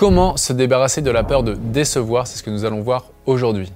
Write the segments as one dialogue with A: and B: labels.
A: Comment se débarrasser de la peur de décevoir C'est ce que nous allons voir aujourd'hui.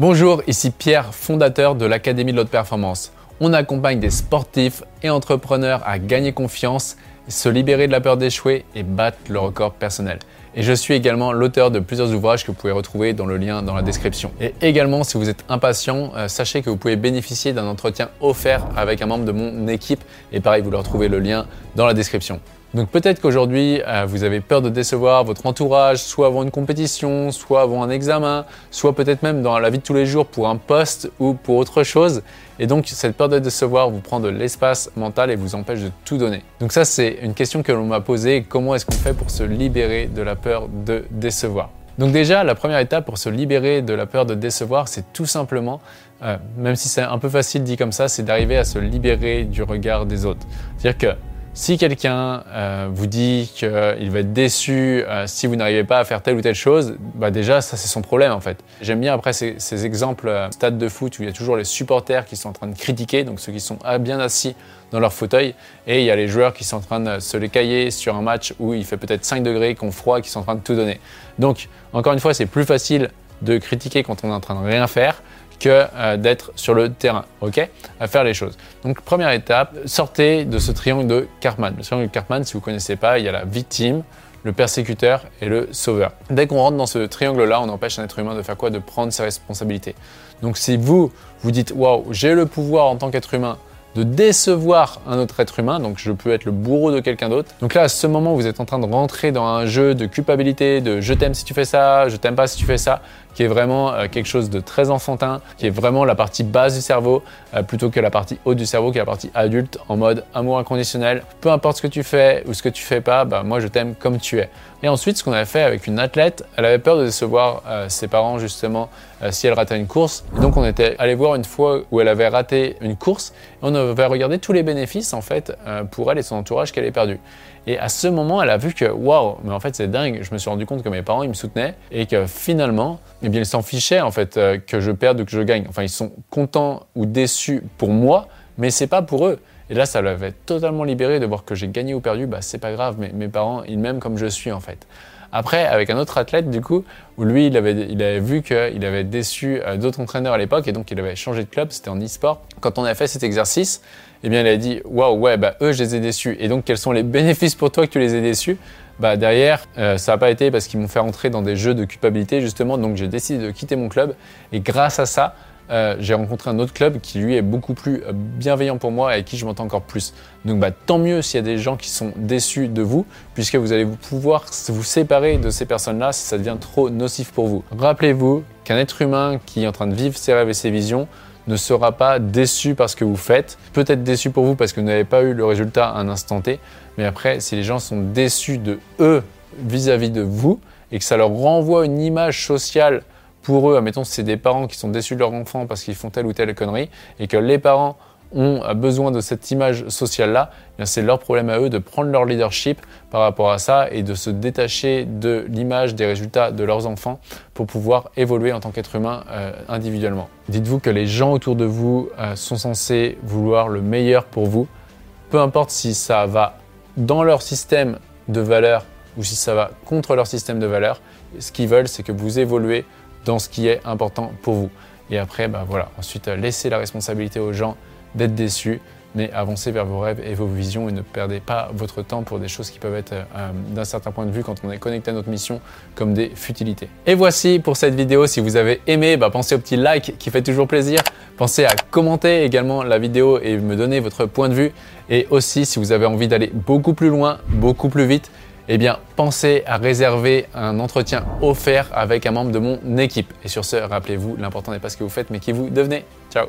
A: Bonjour, ici Pierre, fondateur de l'Académie de l'Haute Performance. On accompagne des sportifs et entrepreneurs à gagner confiance, se libérer de la peur d'échouer et battre le record personnel. Et je suis également l'auteur de plusieurs ouvrages que vous pouvez retrouver dans le lien dans la description. Et également, si vous êtes impatient, euh, sachez que vous pouvez bénéficier d'un entretien offert avec un membre de mon équipe. Et pareil, vous leur le lien dans la description. Donc peut-être qu'aujourd'hui, euh, vous avez peur de décevoir votre entourage, soit avant une compétition, soit avant un examen, soit peut-être même dans la vie de tous les jours pour un poste ou pour autre chose. Et donc cette peur de décevoir vous prend de l'espace mental et vous empêche de tout donner. Donc ça, c'est une question que l'on m'a posée. Comment est-ce qu'on fait pour se libérer de la peur de décevoir? Donc déjà, la première étape pour se libérer de la peur de décevoir, c'est tout simplement, euh, même si c'est un peu facile dit comme ça, c'est d'arriver à se libérer du regard des autres. C'est-à-dire que si quelqu'un euh, vous dit qu'il va être déçu euh, si vous n'arrivez pas à faire telle ou telle chose, bah déjà ça c'est son problème en fait. J'aime bien après ces, exemples euh, stade de foot où il y a toujours les supporters qui sont en train de critiquer, donc ceux qui sont bien assis dans leur fauteuil, et il y a les joueurs qui sont en train de se les cailler sur un match où il fait peut-être 5 degrés, qu'on froid, qui sont en train de tout donner. Donc encore une fois c'est plus facile de critiquer quand on est en train de rien faire que euh, d'être sur le terrain, ok? À faire les choses. Donc première étape, sortez de ce triangle de Cartman. Le triangle de Cartman, si vous ne connaissez pas, il y a la victime, le persécuteur et le sauveur. Dès qu'on rentre dans ce triangle-là, on empêche un être humain de faire quoi? De prendre ses responsabilités. Donc si vous, vous dites, waouh, j'ai le pouvoir en tant qu'être humain de décevoir un autre être humain, donc je peux être le bourreau de quelqu'un d'autre. Donc là, à ce moment, vous êtes en train de rentrer dans un jeu de culpabilité, de je t'aime si tu fais ça, je t'aime pas si tu fais ça, qui est vraiment euh, quelque chose de très enfantin, qui est vraiment la partie basse du cerveau, euh, plutôt que la partie haute du cerveau, qui est la partie adulte, en mode amour inconditionnel. Peu importe ce que tu fais ou ce que tu fais pas, bah, moi je t'aime comme tu es. Et ensuite, ce qu'on avait fait avec une athlète, elle avait peur de décevoir euh, ses parents justement si elle ratait une course. Et donc on était allé voir une fois où elle avait raté une course, et on avait regardé tous les bénéfices en fait pour elle et son entourage qu'elle avait perdu. Et à ce moment, elle a vu que waouh, mais en fait c'est dingue. Je me suis rendu compte que mes parents ils me soutenaient et que finalement eh bien, ils s'en fichaient en fait euh, que je perde ou que je gagne. Enfin, ils sont contents ou déçus pour moi, mais c'est pas pour eux. Et là, ça l'avait totalement libéré de voir que j'ai gagné ou perdu. Bah, c'est pas grave, mais mes parents, ils m'aiment comme je suis en fait. Après, avec un autre athlète, du coup, où lui, il avait, il avait vu qu'il avait déçu euh, d'autres entraîneurs à l'époque et donc il avait changé de club, c'était en e-sport. Quand on a fait cet exercice, eh bien, il a dit Waouh, ouais, bah, eux, je les ai déçus. Et donc, quels sont les bénéfices pour toi que tu les aies déçus? Bah, Derrière, euh, ça n'a pas été parce qu'ils m'ont fait rentrer dans des jeux de culpabilité, justement. Donc, j'ai décidé de quitter mon club. Et grâce à ça, euh, j'ai rencontré un autre club qui lui est beaucoup plus euh, bienveillant pour moi et avec qui je m'entends encore plus. Donc bah, tant mieux s'il y a des gens qui sont déçus de vous, puisque vous allez pouvoir vous séparer de ces personnes-là si ça devient trop nocif pour vous. Rappelez-vous qu'un être humain qui est en train de vivre ses rêves et ses visions ne sera pas déçu par ce que vous faites. Peut-être déçu pour vous parce que vous n'avez pas eu le résultat à un instant T, mais après, si les gens sont déçus de eux vis-à-vis de vous et que ça leur renvoie une image sociale pour eux, admettons, c'est des parents qui sont déçus de leur enfant parce qu'ils font telle ou telle connerie et que les parents ont besoin de cette image sociale-là, eh c'est leur problème à eux de prendre leur leadership par rapport à ça et de se détacher de l'image des résultats de leurs enfants pour pouvoir évoluer en tant qu'être humain euh, individuellement. Dites-vous que les gens autour de vous euh, sont censés vouloir le meilleur pour vous, peu importe si ça va dans leur système de valeurs ou si ça va contre leur système de valeurs, ce qu'ils veulent, c'est que vous évoluez dans ce qui est important pour vous. Et après, bah voilà, ensuite, euh, laissez la responsabilité aux gens d'être déçus, mais avancez vers vos rêves et vos visions et ne perdez pas votre temps pour des choses qui peuvent être, euh, d'un certain point de vue, quand on est connecté à notre mission, comme des futilités. Et voici pour cette vidéo. Si vous avez aimé, bah, pensez au petit like qui fait toujours plaisir. Pensez à commenter également la vidéo et me donner votre point de vue. Et aussi, si vous avez envie d'aller beaucoup plus loin, beaucoup plus vite, eh bien, pensez à réserver un entretien offert avec un membre de mon équipe. Et sur ce, rappelez-vous, l'important n'est pas ce que vous faites, mais qui vous devenez. Ciao